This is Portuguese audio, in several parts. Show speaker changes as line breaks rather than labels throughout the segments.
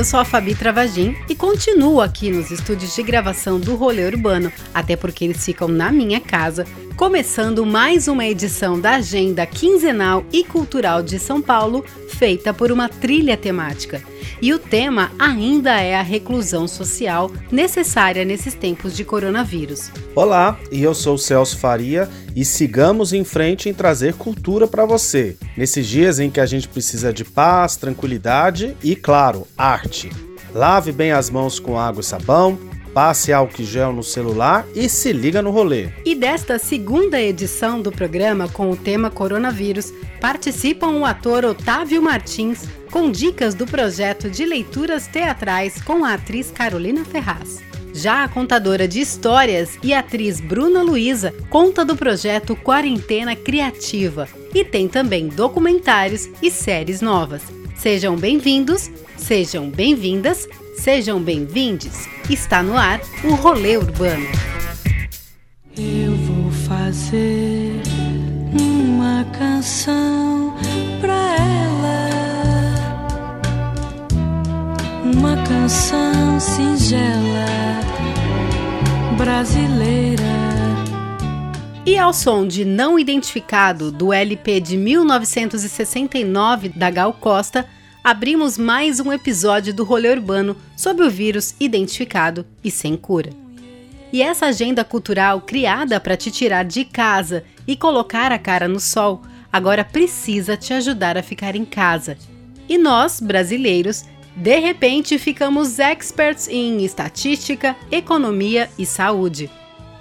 Eu sou a Fabi Travagin e continuo aqui nos estúdios de gravação do Rolê Urbano, até porque eles ficam na minha casa, começando mais uma edição da Agenda Quinzenal e Cultural de São Paulo, feita por uma trilha temática. E o tema ainda é a reclusão social necessária nesses tempos de coronavírus.
Olá, e eu sou Celso Faria e sigamos em frente em trazer cultura para você. Nesses dias em que a gente precisa de paz, tranquilidade e, claro, arte. Lave bem as mãos com água e sabão, passe álcool gel no celular e se liga no rolê.
E desta segunda edição do programa com o tema coronavírus, participam o ator Otávio Martins com dicas do projeto de leituras teatrais com a atriz Carolina Ferraz. Já a contadora de histórias e atriz Bruna Luiza conta do projeto Quarentena Criativa e tem também documentários e séries novas. Sejam bem-vindos, sejam bem-vindas, sejam bem-vindes. Está no ar o Rolê Urbano.
Eu vou fazer uma canção pra ela. Uma canção singela brasileira.
E ao som de Não Identificado, do LP de 1969 da Gal Costa, abrimos mais um episódio do Rolê Urbano sobre o vírus identificado e sem cura. E essa agenda cultural criada para te tirar de casa e colocar a cara no sol, agora precisa te ajudar a ficar em casa. E nós, brasileiros, de repente ficamos experts em estatística, economia e saúde.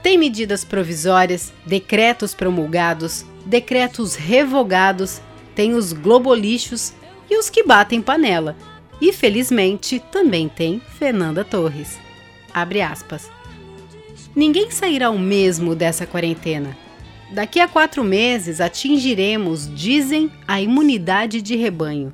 Tem medidas provisórias, decretos promulgados, decretos revogados, tem os globolixos e os que batem panela. E felizmente também tem Fernanda Torres. Abre aspas. Ninguém sairá o mesmo dessa quarentena. Daqui a quatro meses atingiremos, dizem, a imunidade de rebanho.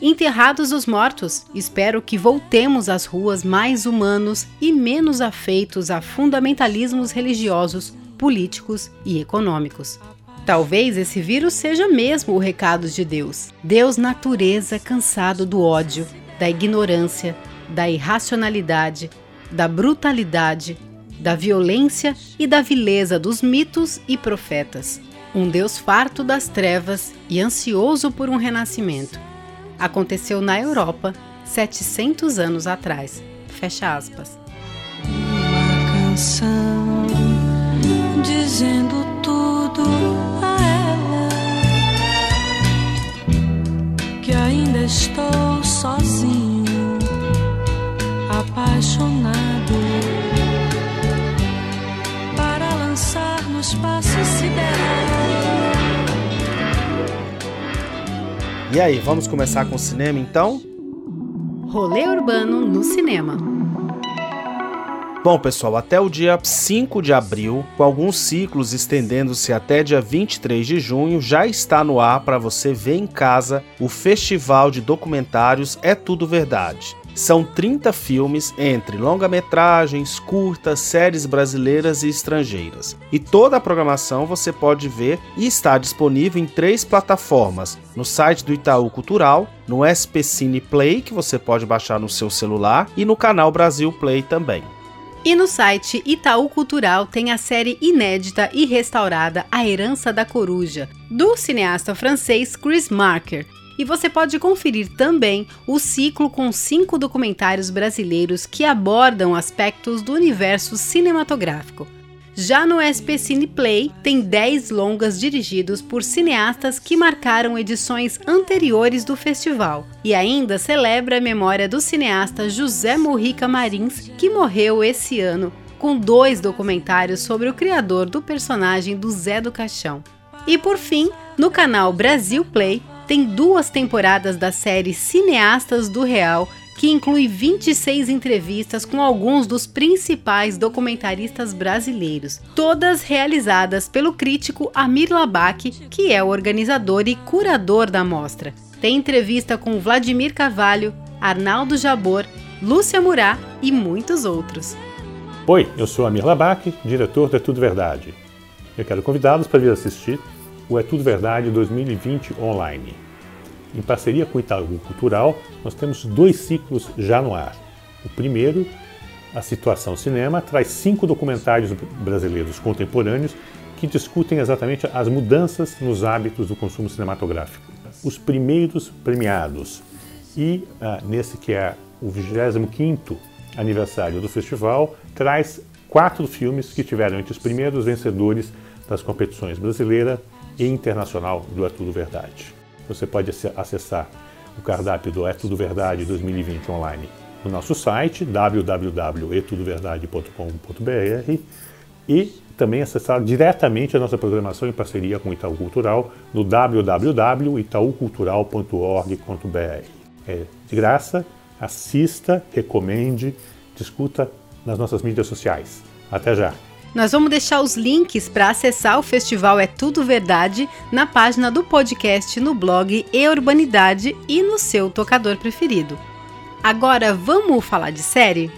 Enterrados os mortos, espero que voltemos às ruas mais humanos e menos afeitos a fundamentalismos religiosos, políticos e econômicos. Talvez esse vírus seja mesmo o recado de Deus. Deus, natureza, cansado do ódio, da ignorância, da irracionalidade, da brutalidade, da violência e da vileza dos mitos e profetas. Um Deus farto das trevas e ansioso por um renascimento aconteceu na Europa 700 anos atrás. Fecha aspas.
Uma canção dizendo tudo estou sozinho, apaixonado para lançar no espaço sideral.
E aí, vamos começar com o cinema então?
Rolê Urbano no cinema.
Bom, pessoal, até o dia 5 de abril, com alguns ciclos estendendo-se até dia 23 de junho, já está no ar para você ver em casa o Festival de Documentários É Tudo Verdade. São 30 filmes entre longa-metragens, curtas, séries brasileiras e estrangeiras. E toda a programação você pode ver e está disponível em três plataformas: no site do Itaú Cultural, no SP Cine Play, que você pode baixar no seu celular, e no canal Brasil Play também.
E no site Itaú Cultural tem a série inédita e restaurada A Herança da Coruja, do cineasta francês Chris Marker, e você pode conferir também o ciclo com cinco documentários brasileiros que abordam aspectos do universo cinematográfico. Já no SP Cine Play, tem 10 longas dirigidos por cineastas que marcaram edições anteriores do festival. E ainda celebra a memória do cineasta José Morrica Marins, que morreu esse ano, com dois documentários sobre o criador do personagem do Zé do Caixão. E por fim, no canal Brasil Play, tem duas temporadas da série Cineastas do Real, que inclui 26 entrevistas com alguns dos principais documentaristas brasileiros, todas realizadas pelo crítico Amir Labak, que é o organizador e curador da mostra. Tem entrevista com Vladimir Carvalho, Arnaldo Jabor, Lúcia Murá e muitos outros.
Oi, eu sou Amir Labak, diretor do É Tudo Verdade. Eu quero convidá-los para vir assistir o É Tudo Verdade 2020 online. Em parceria com o Itaú Cultural, nós temos dois ciclos já no ar. O primeiro, A Situação Cinema, traz cinco documentários brasileiros contemporâneos que discutem exatamente as mudanças nos hábitos do consumo cinematográfico. Os primeiros premiados. E ah, nesse que é o 25º aniversário do festival, traz quatro filmes que tiveram entre os primeiros vencedores das competições brasileira e internacional do Tudo Verdade. Você pode acessar o cardápio do É Tudo Verdade 2020 online no nosso site www.etudoverdade.com.br e também acessar diretamente a nossa programação em parceria com o Itaú Cultural no www.itaucultural.org.br. É de graça, assista, recomende, discuta nas nossas mídias sociais. Até já!
Nós vamos deixar os links para acessar o festival É Tudo Verdade na página do podcast, no blog E Urbanidade e no seu tocador preferido. Agora vamos falar de série?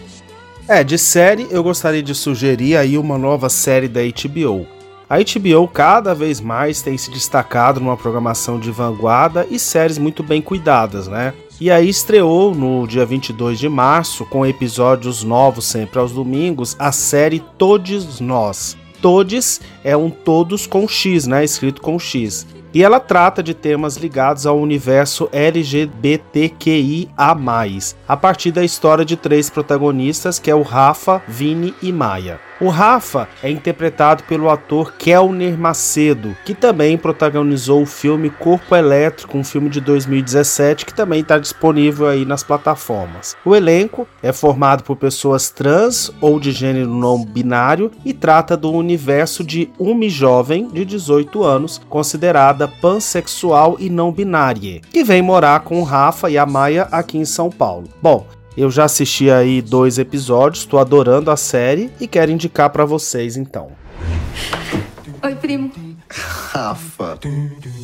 É, de série eu gostaria de sugerir aí uma nova série da HBO. A HBO cada vez mais tem se destacado numa programação de vanguarda e séries muito bem cuidadas, né? E aí estreou no dia 22 de março, com episódios novos sempre aos domingos, a série Todos Nós. Todes é um todos com X, né? Escrito com X. E ela trata de temas ligados ao universo LGBTQIA+, a partir da história de três protagonistas, que é o Rafa, Vini e Maia. O Rafa é interpretado pelo ator Kelner Macedo, que também protagonizou o filme Corpo Elétrico, um filme de 2017 que também está disponível aí nas plataformas. O elenco é formado por pessoas trans ou de gênero não binário e trata do universo de uma jovem de 18 anos, considerada pansexual e não binária, que vem morar com o Rafa e a Maia aqui em São Paulo. Bom, eu já assisti aí dois episódios, estou adorando a série e quero indicar para vocês então.
Oi, primo.
Rafa.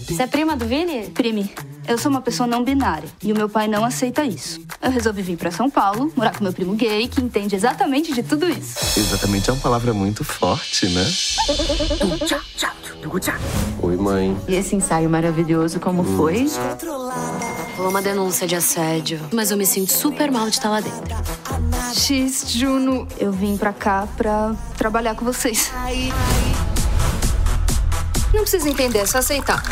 Você é prima do Vini? Prime, eu sou uma pessoa não binária e o meu pai não aceita isso. Eu resolvi vir para São Paulo, morar com meu primo gay, que entende exatamente de tudo isso.
Exatamente é uma palavra muito forte, né? Oi, mãe.
E esse ensaio maravilhoso, como foi?
Rolou uma denúncia de assédio, mas eu me sinto super mal de estar lá dentro.
X, Juno, eu vim pra cá pra trabalhar com vocês.
Não precisa entender, é só aceitar.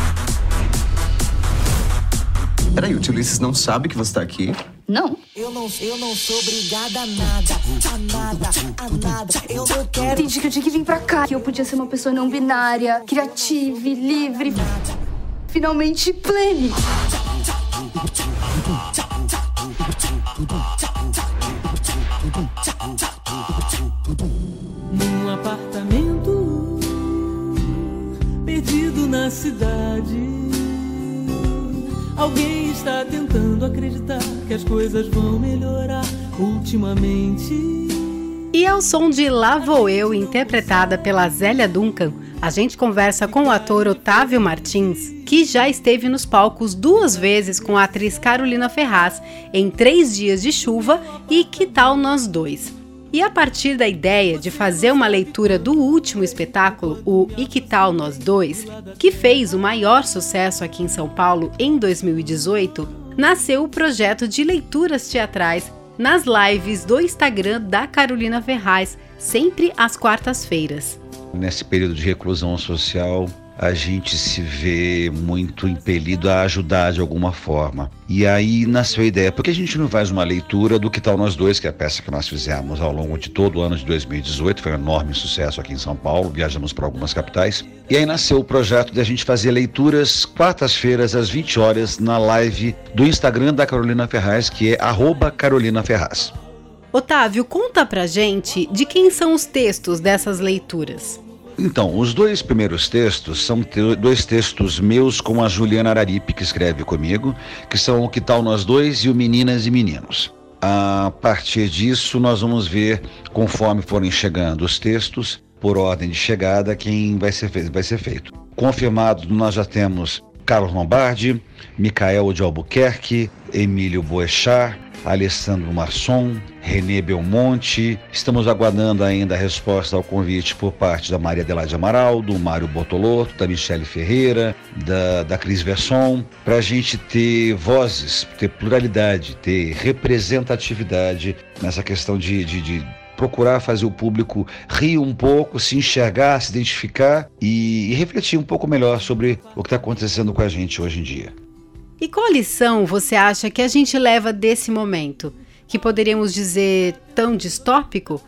Peraí, o tio Ulisses não sabe que você tá aqui?
Não.
Eu não, eu não sou obrigada a nada, a nada, a nada. Eu não quero.
Entendi que eu tinha que vir pra cá, que eu podia ser uma pessoa não binária, criativa, e livre, finalmente plene.
Num apartamento perdido na cidade. Alguém está tentando acreditar que as coisas vão melhorar ultimamente.
E ao som de Lá Vou Eu, interpretada pela Zélia Duncan, a gente conversa com o ator Otávio Martins, que já esteve nos palcos duas vezes com a atriz Carolina Ferraz em Três Dias de Chuva e Que Tal Nós Dois. E a partir da ideia de fazer uma leitura do último espetáculo, o E Que Tal Nós Dois, que fez o maior sucesso aqui em São Paulo em 2018, nasceu o projeto de leituras teatrais nas lives do Instagram da Carolina Ferraz, sempre às quartas-feiras.
Nesse período de reclusão social, a gente se vê muito impelido a ajudar de alguma forma. E aí nasceu a ideia, por que a gente não faz uma leitura do Que Tal Nós Dois, que é a peça que nós fizemos ao longo de todo o ano de 2018, foi um enorme sucesso aqui em São Paulo, viajamos para algumas capitais. E aí nasceu o projeto de a gente fazer leituras quartas-feiras às 20 horas na live do Instagram da Carolina Ferraz, que é arroba Carolina Ferraz.
Otávio, conta pra gente de quem são os textos dessas leituras.
Então, os dois primeiros textos são te dois textos meus com a Juliana Araripe, que escreve comigo, que são O Que Tal Nós Dois e o Meninas e Meninos. A partir disso, nós vamos ver, conforme forem chegando os textos, por ordem de chegada, quem vai ser, vai ser feito. Confirmado, nós já temos Carlos Lombardi, Micael de Albuquerque, Emílio Boechat, Alessandro Masson, René Belmonte. Estamos aguardando ainda a resposta ao convite por parte da Maria Adelaide Amaral, do Mário Bortolotto, da Michele Ferreira, da, da Cris Verson, para a gente ter vozes, ter pluralidade, ter representatividade nessa questão de, de, de procurar fazer o público rir um pouco, se enxergar, se identificar e, e refletir um pouco melhor sobre o que está acontecendo com a gente hoje em dia.
E qual lição você acha que a gente leva desse momento? Que poderíamos dizer tão distópico?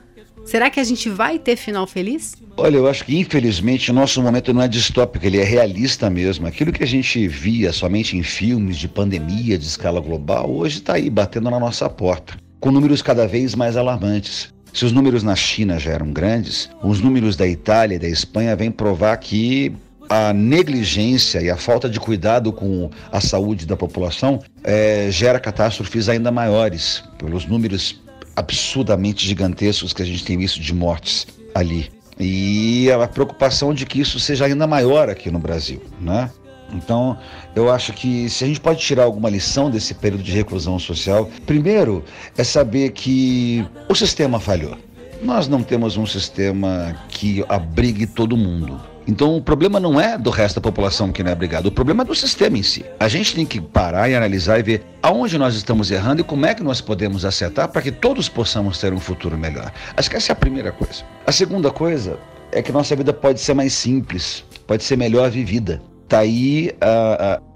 Será que a gente vai ter final feliz?
Olha, eu acho que infelizmente o nosso momento não é distópico, ele é realista mesmo. Aquilo que a gente via somente em filmes de pandemia de escala global, hoje está aí batendo na nossa porta, com números cada vez mais alarmantes. Se os números na China já eram grandes, os números da Itália e da Espanha vêm provar que a negligência e a falta de cuidado com a saúde da população é, gera catástrofes ainda maiores, pelos números absurdamente gigantescos que a gente tem visto de mortes ali. E a preocupação de que isso seja ainda maior aqui no Brasil, né? Então, eu acho que se a gente pode tirar alguma lição desse período de reclusão social, primeiro é saber que o sistema falhou. Nós não temos um sistema que abrigue todo mundo. Então o problema não é do resto da população que não é abrigado, o problema é do sistema em si. A gente tem que parar e analisar e ver aonde nós estamos errando e como é que nós podemos acertar para que todos possamos ter um futuro melhor. Acho que essa é a primeira coisa. A segunda coisa é que nossa vida pode ser mais simples, pode ser melhor vivida. Tá aí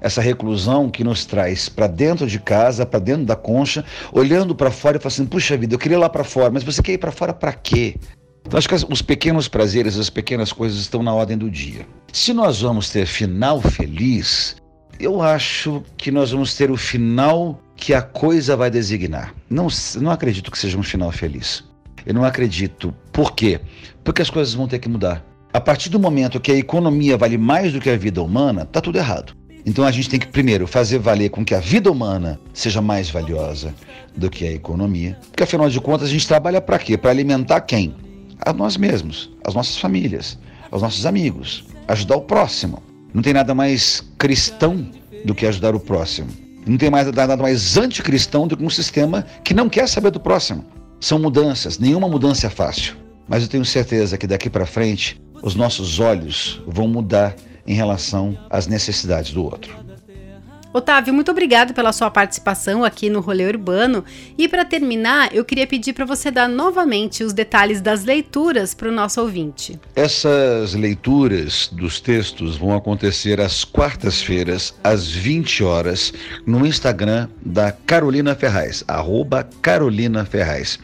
essa reclusão que nos traz para dentro de casa, para dentro da concha, olhando para fora e falando assim: puxa vida, eu queria ir lá para fora, mas você quer ir para fora para quê? Então, acho que os pequenos prazeres, as pequenas coisas estão na ordem do dia. Se nós vamos ter final feliz, eu acho que nós vamos ter o final que a coisa vai designar. Não, não acredito que seja um final feliz. Eu não acredito. Por quê? Porque as coisas vão ter que mudar. A partir do momento que a economia vale mais do que a vida humana, está tudo errado. Então a gente tem que primeiro fazer valer com que a vida humana seja mais valiosa do que a economia. Porque afinal de contas a gente trabalha para quê? Para alimentar quem? A nós mesmos, às nossas famílias, aos nossos amigos, ajudar o próximo. Não tem nada mais cristão do que ajudar o próximo. Não tem mais, nada mais anticristão do que um sistema que não quer saber do próximo. São mudanças, nenhuma mudança é fácil. Mas eu tenho certeza que daqui para frente os nossos olhos vão mudar em relação às necessidades do outro.
Otávio, muito obrigado pela sua participação aqui no Rolê Urbano. E para terminar, eu queria pedir para você dar novamente os detalhes das leituras para o nosso ouvinte.
Essas leituras dos textos vão acontecer às quartas-feiras, às 20 horas, no Instagram da Carolina Ferraz, arroba Carolina Ferraz.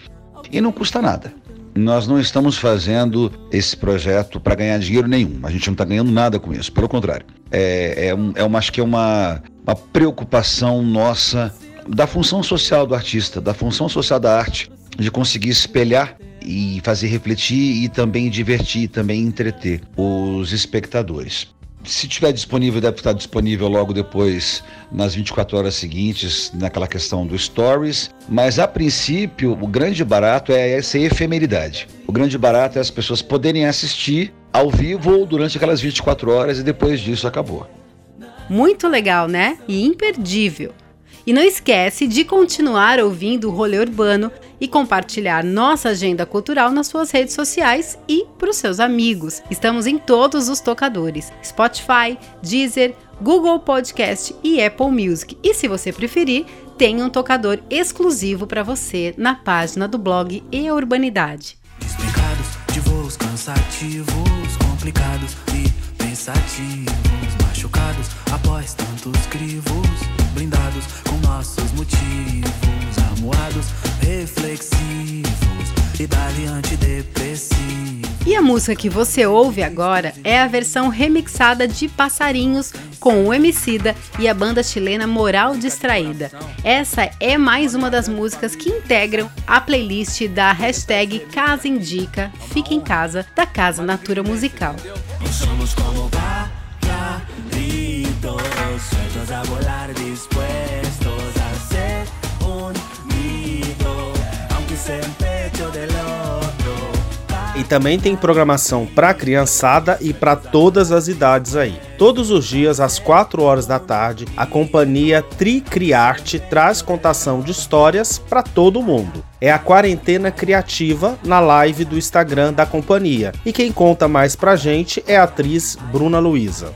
E não custa nada. Nós não estamos fazendo esse projeto para ganhar dinheiro nenhum. A gente não está ganhando nada com isso. Pelo contrário, é, é, um, é uma, acho que é uma uma preocupação nossa da função social do artista, da função social da arte, de conseguir espelhar e fazer refletir e também divertir, também entreter os espectadores. Se tiver disponível, deve estar disponível logo depois, nas 24 horas seguintes, naquela questão do Stories. Mas a princípio, o grande barato é essa efemeridade. O grande barato é as pessoas poderem assistir ao vivo ou durante aquelas 24 horas e depois disso acabou.
Muito legal, né? E imperdível. E não esquece de continuar ouvindo o Rolê Urbano e compartilhar nossa agenda cultural nas suas redes sociais e para os seus amigos. Estamos em todos os tocadores: Spotify, Deezer, Google Podcast e Apple Music. E se você preferir, tem um tocador exclusivo para você na página do blog E Urbanidade. Cansativos, complicados e pensativos machucados após tantos crivos, blindados com nossos motivos, amuados, reflexivos e dali antidepressivo. E a música que você ouve agora é a versão remixada de Passarinhos com o Emicida e a banda chilena Moral Distraída. Essa é mais uma das músicas que integram a playlist da hashtag Casa Indica, Fica em Casa, da Casa Natura Musical. Somos como
também tem programação para criançada e para todas as idades aí. Todos os dias, às 4 horas da tarde, a companhia Tricriarte traz contação de histórias para todo mundo. É a quarentena criativa na live do Instagram da companhia. E quem conta mais pra gente é a atriz Bruna Luiza.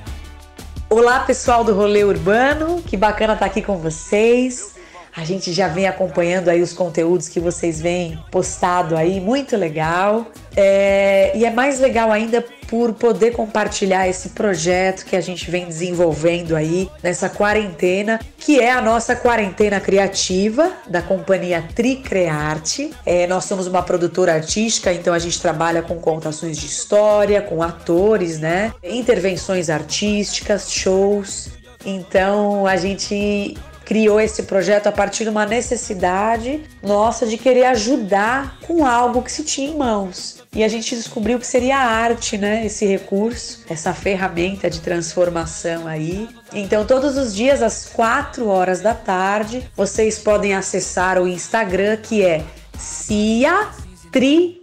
Olá, pessoal do Rolê Urbano, que bacana estar aqui com vocês. A gente já vem acompanhando aí os conteúdos que vocês vêm postado aí, muito legal. É, e é mais legal ainda por poder compartilhar esse projeto que a gente vem desenvolvendo aí nessa quarentena, que é a nossa quarentena criativa da companhia Tricrearte. É, nós somos uma produtora artística, então a gente trabalha com contações de história, com atores, né? Intervenções artísticas, shows. Então a gente criou esse projeto a partir de uma necessidade nossa de querer ajudar com algo que se tinha em mãos. E a gente descobriu que seria a arte, né? Esse recurso, essa ferramenta de transformação aí. Então, todos os dias, às 4 horas da tarde, vocês podem acessar o Instagram que é Cia Tricrearte.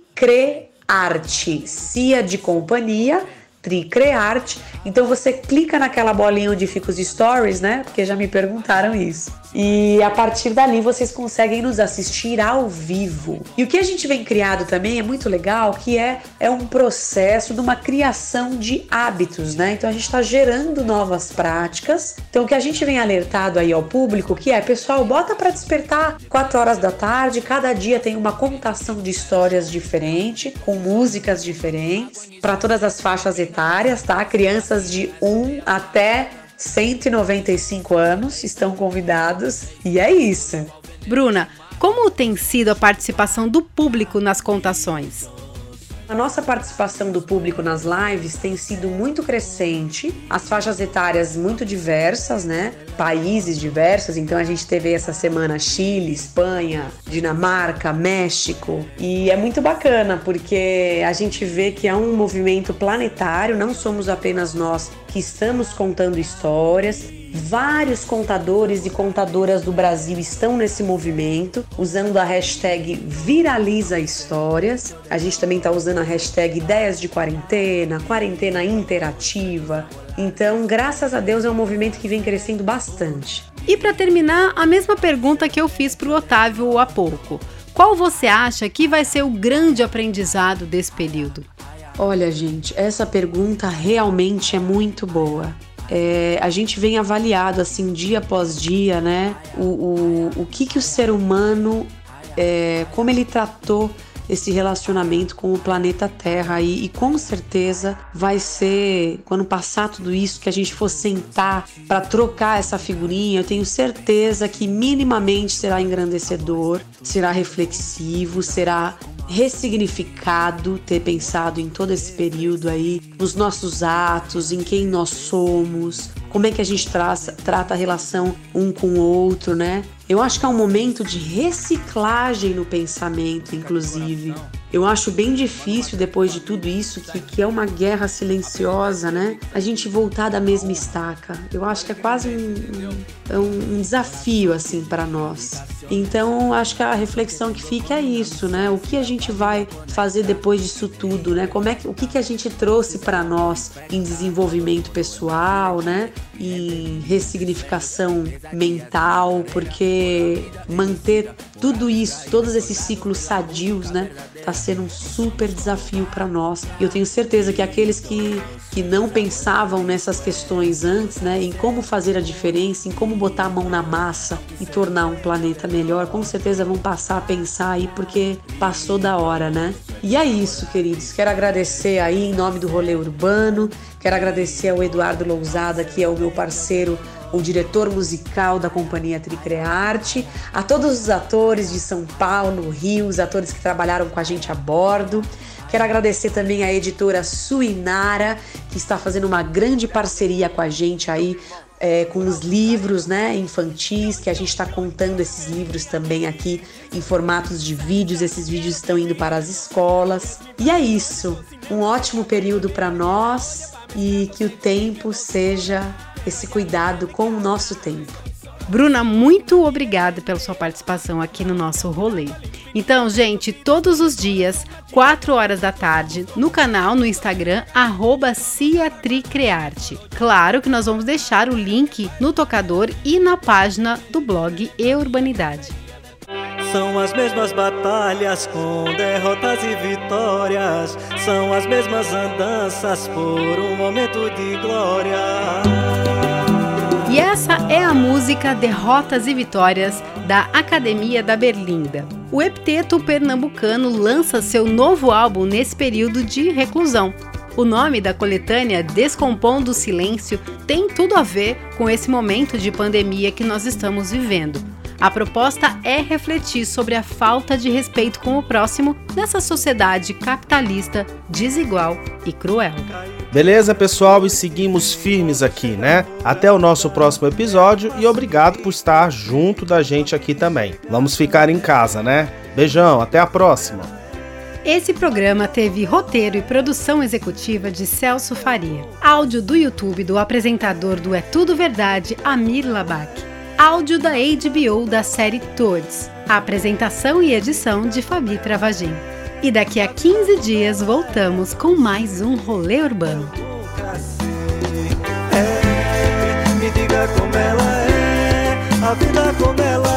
Cia de companhia Tricrearte. Então você clica naquela bolinha onde fica os stories, né? Porque já me perguntaram isso. E a partir dali vocês conseguem nos assistir ao vivo. E o que a gente vem criado também é muito legal, que é, é um processo de uma criação de hábitos, né? Então a gente está gerando novas práticas. Então o que a gente vem alertado aí ao público, que é, pessoal, bota para despertar 4 horas da tarde, cada dia tem uma contação de histórias diferente, com músicas diferentes, para todas as faixas etárias, tá? Crianças de 1 até 195 anos estão convidados e é isso.
Bruna, como tem sido a participação do público nas contações?
A nossa participação do público nas lives tem sido muito crescente, as faixas etárias muito diversas, né? Países diversos, então a gente teve essa semana Chile, Espanha, Dinamarca, México, e é muito bacana porque a gente vê que é um movimento planetário, não somos apenas nós que estamos contando histórias, Vários contadores e contadoras do Brasil estão nesse movimento, usando a hashtag Viraliza Histórias. A gente também está usando a hashtag Ideias de Quarentena, Quarentena Interativa. Então, graças a Deus, é um movimento que vem crescendo bastante.
E para terminar, a mesma pergunta que eu fiz para o Otávio há pouco. Qual você acha que vai ser o grande aprendizado desse período?
Olha, gente, essa pergunta realmente é muito boa é, a gente vem avaliado assim dia após dia, né? O, o, o que, que o ser humano, é, como ele tratou esse relacionamento com o planeta Terra e, e, com certeza vai ser quando passar tudo isso que a gente for sentar para trocar essa figurinha, eu tenho certeza que minimamente será engrandecedor, será reflexivo, será ressignificado ter pensado em todo esse período aí, nos nossos atos, em quem nós somos, como é que a gente traça, trata a relação um com o outro, né? Eu acho que é um momento de reciclagem no pensamento, inclusive. Eu acho bem difícil, depois de tudo isso, que, que é uma guerra silenciosa, né? A gente voltar da mesma estaca. Eu acho que é quase um, um, um desafio, assim, para nós. Então, acho que a reflexão que fica é isso, né? O que a gente vai fazer depois disso tudo, né? Como é que, o que, que a gente trouxe para nós em desenvolvimento pessoal, né? Em ressignificação mental, porque manter tudo isso, todos esses ciclos sadios, né? Tá sendo um super desafio para nós. E eu tenho certeza que aqueles que, que não pensavam nessas questões antes, né, em como fazer a diferença, em como botar a mão na massa e tornar um planeta melhor, com certeza vão passar a pensar aí porque passou da hora, né? E é isso, queridos. Quero agradecer aí em nome do Rolê Urbano, quero agradecer ao Eduardo Lousada, que é o meu parceiro o diretor musical da companhia Tricrearte, a todos os atores de São Paulo, Rio, os atores que trabalharam com a gente a bordo. Quero agradecer também à editora Suinara, que está fazendo uma grande parceria com a gente aí é, com os livros né, infantis, que a gente está contando esses livros também aqui em formatos de vídeos. Esses vídeos estão indo para as escolas. E é isso. Um ótimo período para nós e que o tempo seja esse cuidado com o nosso tempo.
Bruna, muito obrigada pela sua participação aqui no nosso rolê. Então, gente, todos os dias, 4 horas da tarde, no canal no Instagram, arroba Ciatricrearte. Claro que nós vamos deixar o link no tocador e na página do blog E Urbanidade.
São as mesmas batalhas com derrotas e vitórias. São as mesmas andanças por um momento de glória.
E essa é a música Derrotas e Vitórias da Academia da Berlinda. O epteto pernambucano lança seu novo álbum nesse período de reclusão. O nome da coletânea Descompondo o Silêncio tem tudo a ver com esse momento de pandemia que nós estamos vivendo. A proposta é refletir sobre a falta de respeito com o próximo nessa sociedade capitalista, desigual e cruel.
Beleza, pessoal? E seguimos firmes aqui, né? Até o nosso próximo episódio e obrigado por estar junto da gente aqui também. Vamos ficar em casa, né? Beijão, até a próxima.
Esse programa teve roteiro e produção executiva de Celso Faria. Áudio do YouTube do apresentador do É Tudo Verdade, Amir Labak áudio da HBO da série Toads, a apresentação e edição de Fabi Travagin. E daqui a 15 dias voltamos com mais um rolê urbano.
É, me diga como ela é, a vida como ela